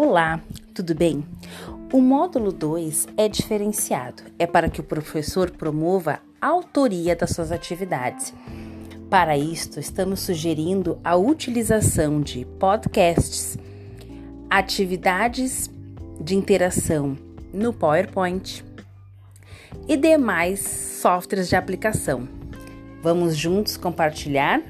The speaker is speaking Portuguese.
Olá, tudo bem? O módulo 2 é diferenciado, é para que o professor promova a autoria das suas atividades. Para isto, estamos sugerindo a utilização de podcasts, atividades de interação no PowerPoint e demais softwares de aplicação. Vamos juntos compartilhar?